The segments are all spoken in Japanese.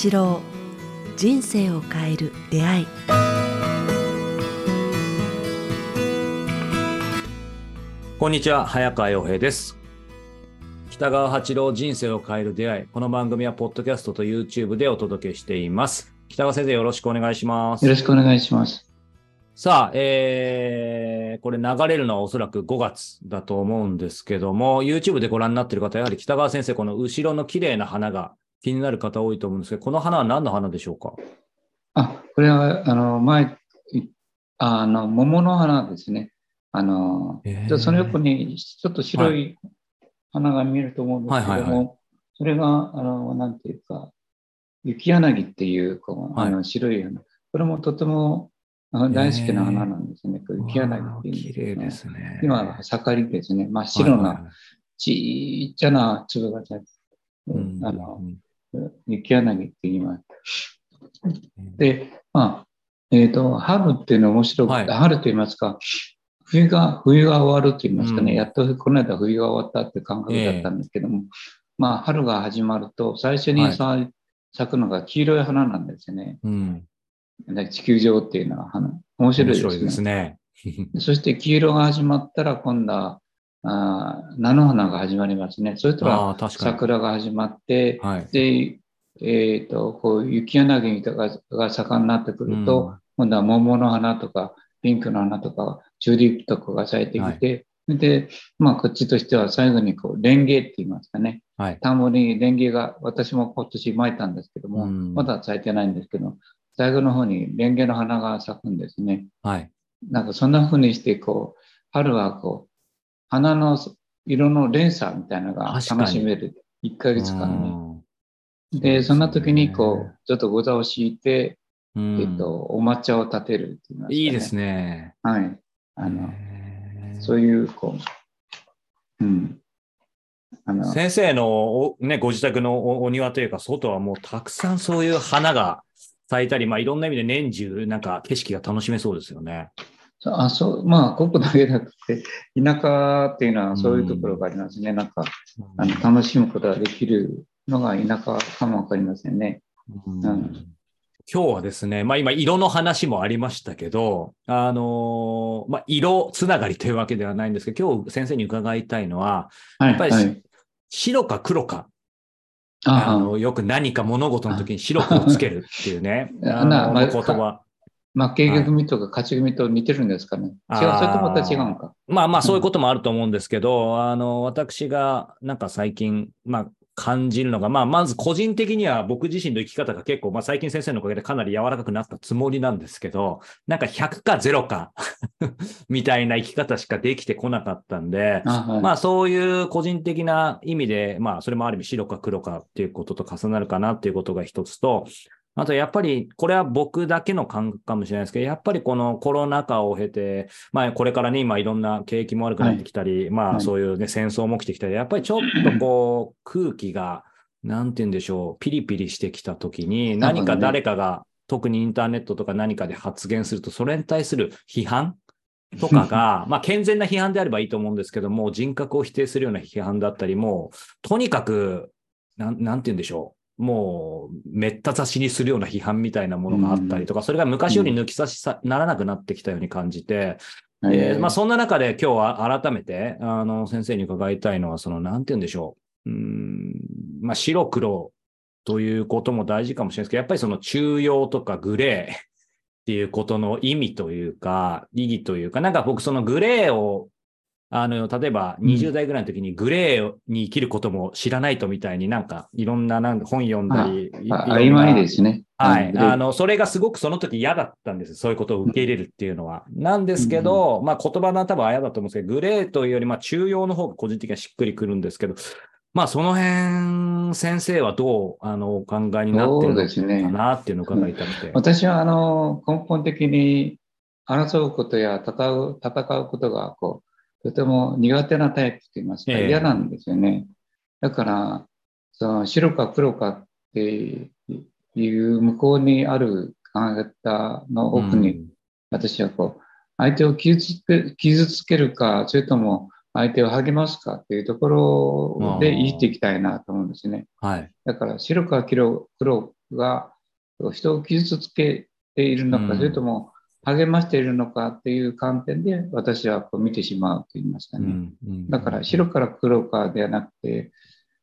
八郎人生を変える出会い。こんにちは早川洋平です。北川八郎人生を変える出会い。この番組はポッドキャストと YouTube でお届けしています。北川先生よろしくお願いします。よろしくお願いします。さあ、えー、これ流れるのはおそらく5月だと思うんですけども、YouTube でご覧になっている方、やはり北川先生、この後ろの綺麗な花が気になる方多いと思うんですけど、この花は何の花でしょうか？あ、これは、あの、前、あの、桃の花ですね。あの、えー、その横にちょっと白い花が見えると思うんですけども、はいはいはいはい、それが、あの、なんていうか、雪柳っていう、こう、あの白い花。これもとても大好きな花なんですね。これ、雪柳っていうんです、ね、綺麗ですね。今は盛りですね。真っ白な、ちっちゃな粒が咲いて、あの、雪柳って言います。で、まあ、えっ、ー、と、春っていうのは面白くて、はい、春と言いますか、冬が、冬が終わると言いますかね、うん、やっとこの間冬が終わったって感覚だったんですけども、えー、まあ、春が始まると、最初に咲くのが黄色い花なんですね。うん地球上っていうのは花、面白いですね。面白いですね。そして黄色が始まったら今度はあ菜の花が始まりますね。それとは桜が始まって、はい、で、えっ、ー、と、こう雪柳とかが盛んになってくると、うん、今度は桃の花とか、ピンクの花とか、チューリップとかが咲いてきて、はい、で、まあ、こっちとしては最後にこう、レンゲって言いますかね。はい、田んぼにレンゲが、私も今年巻いたんですけども、うん、まだ咲いてないんですけど、最後の方にレンゲの花が咲くんですね。はい。なんかそんな風にして、こう、春はこう、花の色の連鎖みたいなのが楽しめる。1ヶ月間に。で、そんな時に、こう、ちょっとご座を敷いて、えっと、お抹茶を立てるっていう、ね、いいですね。はい。あの、そういう、こう、うん。先生のね、ご自宅のお庭というか、外はもうたくさんそういう花が咲いたり、まあ、いろんな意味で年中、なんか景色が楽しめそうですよね。あそうまあ、ここだけなくて、田舎っていうのはそういうところがありますね。うん、なん。か、あの楽しむことができるのが田舎かもわかりませんね。うん、うん。今日はですね、まあ今色の話もありましたけど、あのー、まあ色つながりというわけではないんですけど、今日先生に伺いたいのは、やっぱり白か黒か。あのよく何か物事の時に白黒をつけるっていうね、あの言葉。負け組とか勝ち組と似てるんですかね。違う、それとまた違うのか。まあまあそういうこともあると思うんですけど、あの、私がなんか最近、まあ感じるのが、まあ、まず個人的には僕自身の生き方が結構、まあ、最近先生のおかげでかなり柔らかくなったつもりなんですけど、なんか100か0か みたいな生き方しかできてこなかったんで、はい、まあ、そういう個人的な意味で、まあ、それもある意味白か黒かっていうことと重なるかなっていうことが一つと、あとやっぱり、これは僕だけの感覚かもしれないですけど、やっぱりこのコロナ禍を経て、まあこれからね、今いろんな景気も悪くなってきたり、はい、まあそういうね、戦争も起きてきたり、やっぱりちょっとこう、空気が、なんて言うんでしょう、ピリピリしてきたときに、何か誰かが、特にインターネットとか何かで発言すると、それに対する批判とかが、まあ健全な批判であればいいと思うんですけども、人格を否定するような批判だったりも、とにかく、なん、なんて言うんでしょう。もう、めった刺しにするような批判みたいなものがあったりとか、それが昔より抜き差しさ、ならなくなってきたように感じて、えー、まあ、そんな中で今日は改めて、あの、先生に伺いたいのは、その、なんて言うんでしょう。うん、まあ、白黒ということも大事かもしれないですけど、やっぱりその中庸とかグレーっていうことの意味というか、意義というか、なんか僕そのグレーをあの、例えば20代ぐらいの時にグレーに生きることも知らないとみたいになんかいろんななんか本読んだり。曖昧ですね。はい。あの、それがすごくその時嫌だったんです。そういうことを受け入れるっていうのは。なんですけど、うん、まあ言葉の多分あやだと思うんですけど、グレーというよりまあ中庸の方が個人的にはしっくりくるんですけど、まあその辺、先生はどうあのお考えになってるのかなっていうのを伺いたくて。ね、私はあの根本的に争うことや戦う戦うことがこうとても苦手なタイプと言いますか、嫌なんですよね。だから、その白か黒かっていう向こうにある考え方の奥に、私はこう、相手を傷つけ傷つけるか、それとも相手を励ますかっていうところで生きていきたいなと思うんですね。はい。だから白か黒黒が人を傷つけているのか、それとも励ましているのかっていう観点で私はこう見てしまうと言いますかね。だから白から黒かではなくて、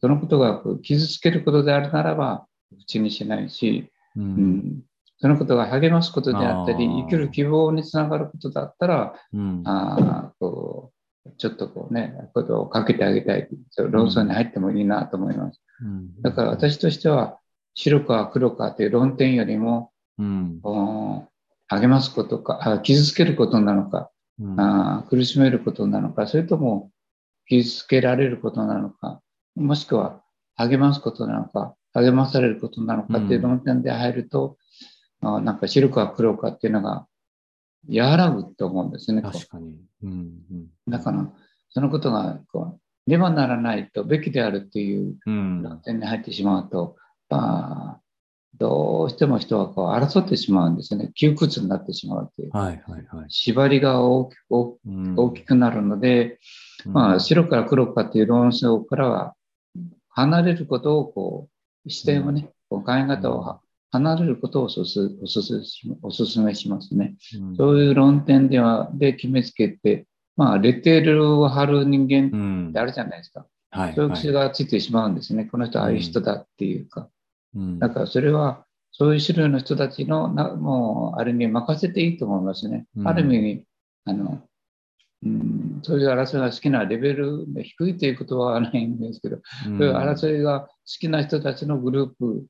そのことが傷つけることであるならば口にしないし、うん、そのことが励ますことであったり、生きる希望につながることだったら、うん、あこうちょっとこうね、ことをかけてあげたい、論争に入ってもいいなと思います。うん、だから私としては、白か黒かという論点よりも、うん、励ますことか、傷つけることなのか、うん、あ、苦しめることなのか、それとも傷つけられることなのか、もしくは励ますことなのか、励まされることなのかっていう論点で入ると、あなんか白か黒かっていうのが和らぐと思うんですね。確かに。うんうん、だから、そのことがこう、ではならないと、べきであるっていう論点に入ってしまうと、うん、あどうしても人はこう争ってしまうんですよね。窮屈になってしまうという。はいはいはい、縛りが大きく大きくなるので、うん、まあ、白から黒かっていう論争からは離れることをこう、視点をね、こう考え方を離れることをおすおすめしますね。うん、そういう論点では、で決めつけて、まあ、レテールを貼る人間ってあるじゃないですか。うんはい、そういう癖がついてしまうんですね。この人ああいう人だっていうか。うん、だからそれは、そういう種類の人たちのな、もう、ある意味任せていいと思いますね。ある意味、あの、うん、そういう争いが好きなレベルで低いということはないんですけど、そういう争いが好きな人たちのグループ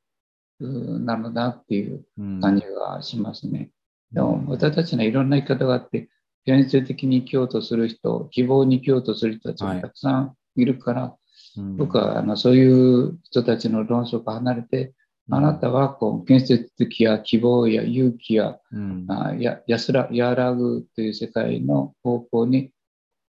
なのだっていう感じがしますね。でも私たちのいろんな生き方があって、現実的に生きようとする人、希望に生きようとする人たちがたくさんいるから、はい、僕はあのそういう人たちの論争から離れて、あなたはこう建設的や希望や勇気や,、あや安ら和らぐという世界の方向に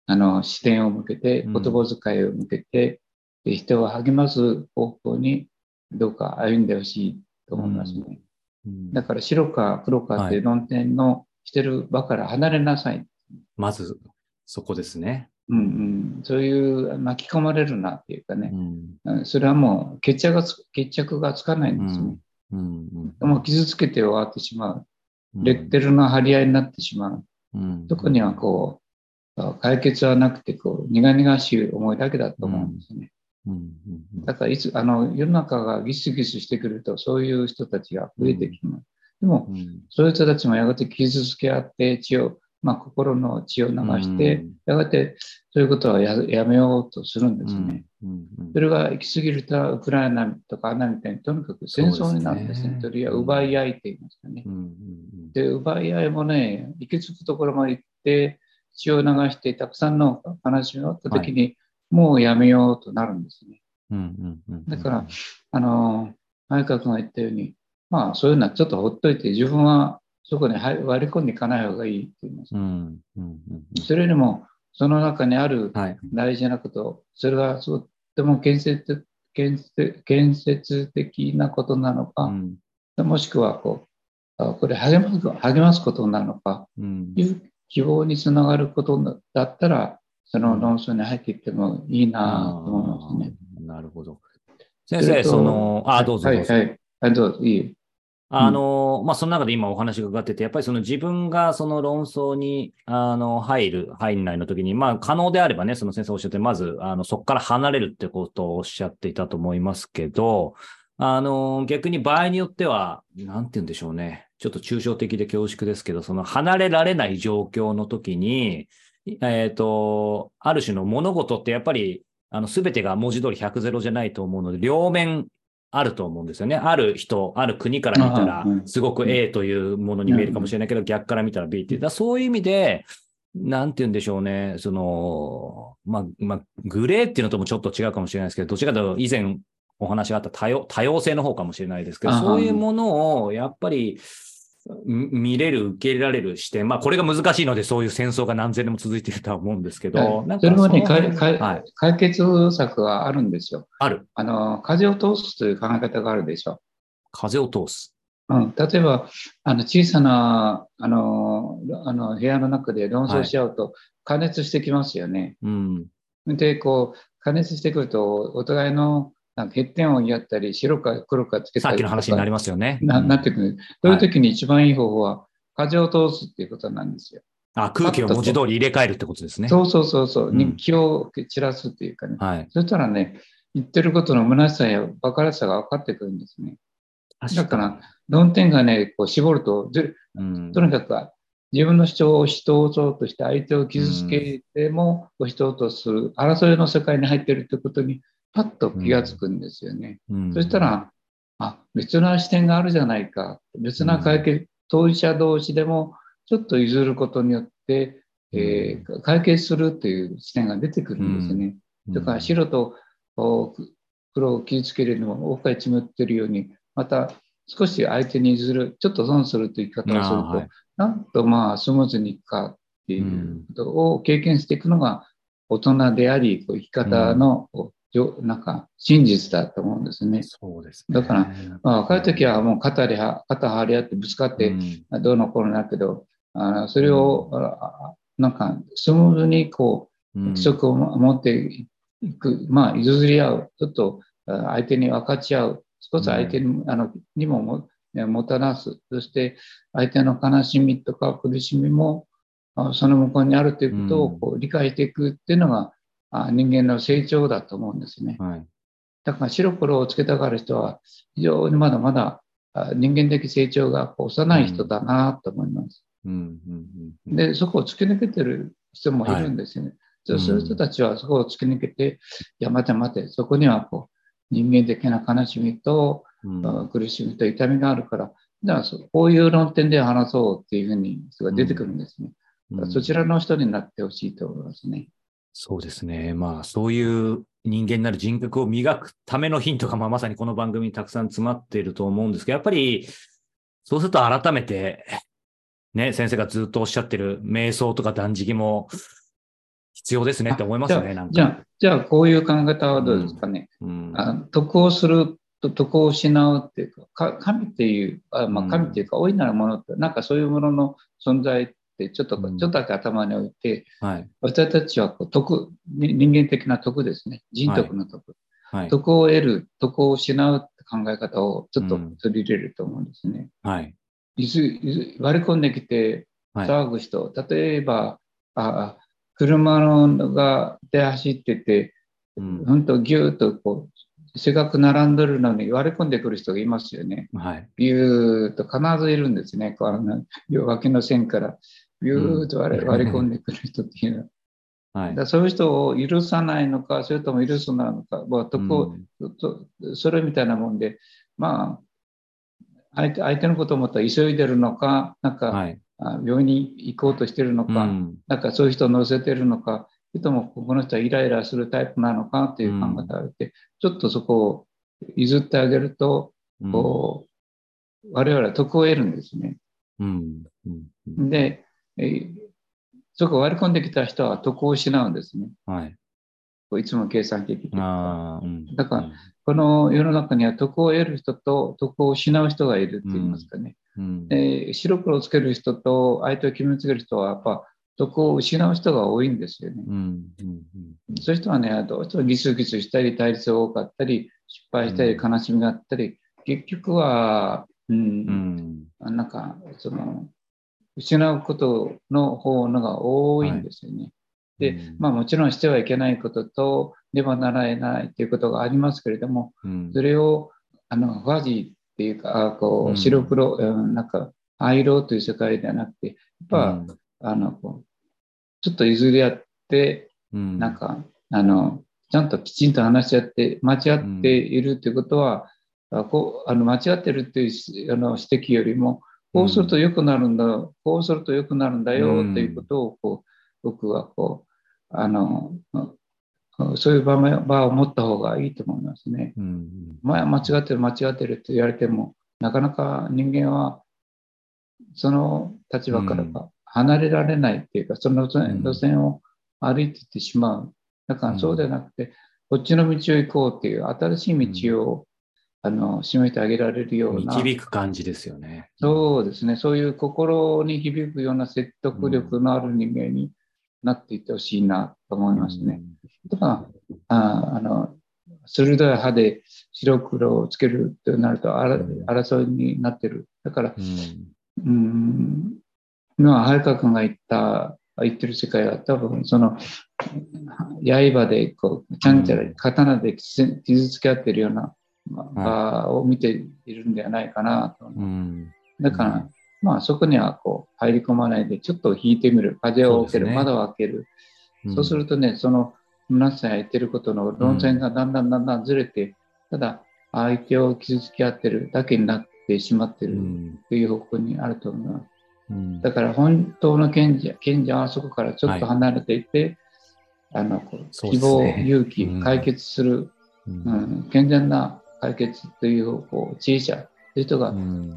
あの視点を向けて、言葉遣いを向けて、人を励ます方向にどうか歩んでほしいと思いますね。うん、だから白か黒かって論点のしてる場から離れなさい。はい、まず、そこですね。うんうん、そういう巻き込まれるなっていうかね、うん、それはもう決着が決着がつかないんですね。うん。うん、もう傷つけて終わってしまう。レッテルの張り合いになってしまう。うん、特にはこう、解決はなくてこう苦々しい思いだけだと思うんですね。だからいつあの世の中がギスギスしてくるとそういう人たちが増えてきます。でも、そういう人たちもやがて傷つけ合って血を、まあ、心の血を流して、やがてそういうことはやめようとするんですね。それが行き過ぎるとウクライナとかアナみたいにとにかく戦争になるんですね。それは奪い合いって言いますかね。で、奪い合いもね、行き着くところまで行って血を流してたくさんの話があった時に、はいもうやめようとなるんですね。だから、あの、前川君が言ったように、まあそういうのはちょっとほっといて、自分はそこに割り込んでいかない方がいいって言います。それよりも、その中にある大事なこと、はい、それがとても建設建設建設的なことなのか、うん、もしくはこう、これ励ます励ますことなのか、うん、いう希望につながることだったら、その論争に入っていってもいいなと思いますね。なるほど。先生、その、あ、どうぞどうぞ。はい、はい、どうぞ、いい。あの、うん、まあ、その中で今お話がかかってて、やっぱりその自分がその論争に、あの、入る、入んないの時に、まあ、可能であればね、その先生おっしゃって、まず、あの、そこから離れるってことをおっしゃっていたと思いますけど、あの、逆に場合によっては、なんて言うんでしょうね。ちょっと抽象的で恐縮ですけど、その離れられない状況の時に、えっ、ー、と、ある種の物事ってやっぱり、あの、すべてが文字通り100ゼロじゃないと思うので、両面あると思うんですよね。ある人、ある国から見たら、すごく A というものに見えるかもしれないけど、逆から見たら B っていう。だそういう意味で、なんて言うんでしょうね。その、まあ、まあ、グレーっていうのともちょっと違うかもしれないですけど、どちらかというと以前お話があった多様多様性の方かもしれないですけど、そういうものをやっぱり、見れる、受け入れられる視点。まあ、これが難しいので、そういう戦争が何千年も続いているとは思うんですけど。はい、それはね解、はい、解決策があるんですよ。ある。あの、風を通すという考え方があるでしょ。風を通す。うん、例えば、あの、小さな、あの、あの部屋の中で論争しちゃうと、加熱してきますよね。はい、うん。で、こう、加熱してくると、お互いのなんか欠点をやったり、白か黒かつけたりさっきの話になりますよね。ななってくる。そういう時に一番いい方法は、風を通すっていうことなんですよ。あ、空気を文字通り入れ替えるってことですね。そうそうそうそう、うんに気を散らすっていうかね。はい。そしたらね、言ってることの虚しさや馬鹿らしさが分かってくるんですね。だから、論点がね、こう絞ると、ずうんとにかく自分の主張を押し通そうとして相手を傷つけても押し通そうとする争いの世界に入っているということにパッと気がつくんですよね。うんそした、ら、あ、別な視点があるじゃないか。別な解決、当事者同士でもちょっと譲ることによって、えー解決するという視点が出てくるんですね。だから白と黒を傷つけるのも大いちむってるように、また少し相手に譲る、ちょっと損するという言い方をすると、はいなんとまあスムーズにいくかっていうことを経験していくのが大人であり、こう生き方の、こうじょなんか真実だと思うんですね。そうですね。だから、まあ、若い時はもう肩では肩張り合ってぶつかってうん。どうのこうのだけど、あのそれを、あなんかスムーズにこううん。規則を持っていく、まあ、譲り合う、ちょっとあ相手に分かち合う、少し相手に,、あのにももねもたらす、そして相手の悲しみとか苦しみもあその向こうにあるということをこう理解していくっていうのが、あ人間の成長だと思うんですね。はい。だから白黒をつけたがる人は非常にまだまだあ人間的成長が幼い人だなと思います。うんうんうんで、そこを突き抜けてる人もいるんですよね。はいそういう人たちはそこを突き抜けて、いや、待て待て、そこにはこう人間的な悲しみと、うんあ苦しみと痛みがあるから、じゃあそうこういう論点で話そうっていうふうにそれが出てくるんですね。だからそちらの人になってほしいと思いますね。そうですね。まあ、そういう人間になる人格を磨くためのヒントが、まあ、まさにこの番組にたくさん詰まっていると思うんですけど、やっぱり、そうすると改めて、ね、先生がずっとおっしゃってる瞑想とか断食も必要ですねって思いますね、なんか。じゃあ、じゃあこういう考え方はどうですかね？うん、あ徳をすると徳を失うっていうか、か神っていう、あまあ、うん神っていうか、大いなるものって、なんかそういうものの存在ってちょっと、うんちょっとだけ頭に置いて、はい。私たちはこう徳、に人間的な徳ですね。人徳の徳。はい。徳を得る、徳を失うって考え方をちょっとうん取り入れると思うんですね。はい。いずいず割り込んできてはい。騒ぐ人、例えば、あ車のがで走ってて、うん本当ぎゅーっとこう、せっかく並んでるのに割り込んでくる人がいますよね。はい。ビューっと必ずいるんですね。この脇の線からビューっと割り,、込んでくる人っていうのは。はい。だそういう人を許さないのか、それとも許すのか、まあ、とことそれみたいなもんで、まあ、相手相手のことを思ったら急いでるのか、なんか、はい。あ病院に行こうとしてるのか、うん。なんかそういう人を乗せてるのか、それともこの人はイライラするタイプなのかという考え方があって、ちょっとそこを譲ってあげると、うん。こう、我々は得を得るんですね。うん。うん。うん。で、えーそこを割り込んできた人は得を失うんですね。はい。こういつも計算的に。ああ、うん。だからこの世の中には得を得る人と得を失う人がいるって言いますかね。うん、で白黒をつける人と相手を決めつける人はやっぱ得を失う人が多いんですよね。うんうんそういう人はね、どうしてもギスギスしたり、対立が多かったり、失敗したり、う悲しみがあったり、結局は、うんう、んなんか、その、失うことの方のが多いんですよね。でうん、まあもちろんしてはいけないことと、ねばならないということがありますけれども、うん。それを、あの、ファジーっていうか、あこう白黒、うんなんか、灰色という世界ではなくて、やっぱ、うん。あの、こう、ちょっと譲り合って、うん。なんか、あの、ちゃんときちんと話し合って、間違っているということは、あこうあの間違ってるっていうしあの指摘よりも、こうすると良くなるんだ、こうすると良くなるんだようん。ということをこう、僕はこう、あの、うんそういう場面場を持った方がいいと思いますね。うん前間違ってる、間違ってるって言われても、なかなか人間はその立場からは離れられないっていうか、その路線路線を歩いていってしまう。だからそうではなくて、こっちの道を行こうっていう新しい道を、あの示してあげられるような、導く感じですよね。そうですね、そういう心に響くような説得力のある人間になっていってほしいなと思いますね。だからああの鋭い歯で白黒をつけるとなると争いになってる。だから、うん、今、早川君が言った、言ってる世界は多分その刃でこう、ちゃんちゃら刀で傷つけ合ってるような場を見ているんではないかなと。だから、まあそこにはこう入り込まないで、ちょっと引いてみる、風を開ける、ね、窓を開ける。そうするとね、その皆さん言ってることの論戦がだんだんだんだんずれて、ただ相手を傷つけ合ってるだけになってしまってるという方向にあると思います。だから本当の賢者賢者はそこからちょっと離れていて、はい、あの希望、ね、勇気、解決する、うん、うん、健全な解決というこう知恵者という人が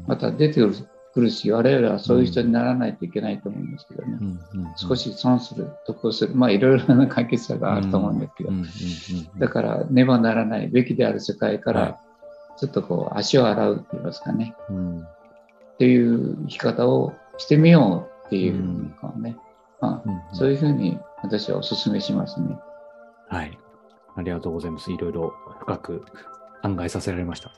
また出てくるし、我々はそういう人にならないといけないと思うんですけどね、少し損する、得をする、まあいろいろな解決策があると思うんですけど、だからねばならないべきである世界から、ちょっとこう足を洗うと言いますかね、っていう生き方をしてみようっていうかね、まあ、そういうふうに私はお勧めしますね。はい。ありがとうございます。いろいろ深く考えさせられました。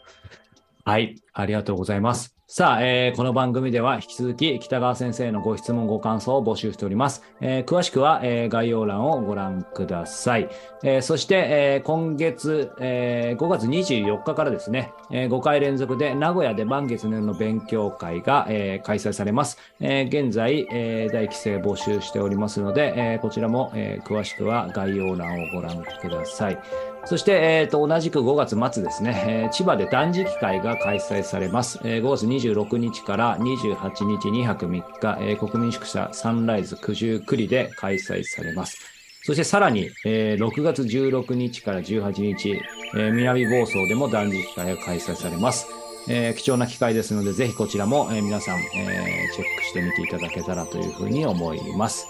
はい。ありがとうございます。さあ、えー、この番組では引き続き北川先生のご質問、ご感想を募集しております。えー、詳しくは、えー、概要欄をご覧ください。えそして、え今月、え5月24日からですね、え5回連続で名古屋で満月年の勉強会が、え開催されます。え現在、え大規制募集しておりますので、えこちらも、え詳しくは概要欄をご覧ください。そして、えーと、同じく5月末ですね、えー、千葉で断食会が開催されます。えー、5月26日から28日2泊3日、えー、国民宿舎サンライズ九十九里で開催されます。そしてさらに、えー、6月16日から18日、え、南房総でも断食会が開催されます。え、貴重な機会ですので、ぜひこちらも、え、皆さん、え、チェックしてみていただけたらというふうに思います。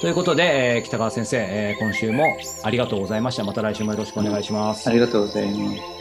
ということで、えー、北川先生、えー、今週もありがとうございました。また来週もよろしくお願いします。ありがとうございます。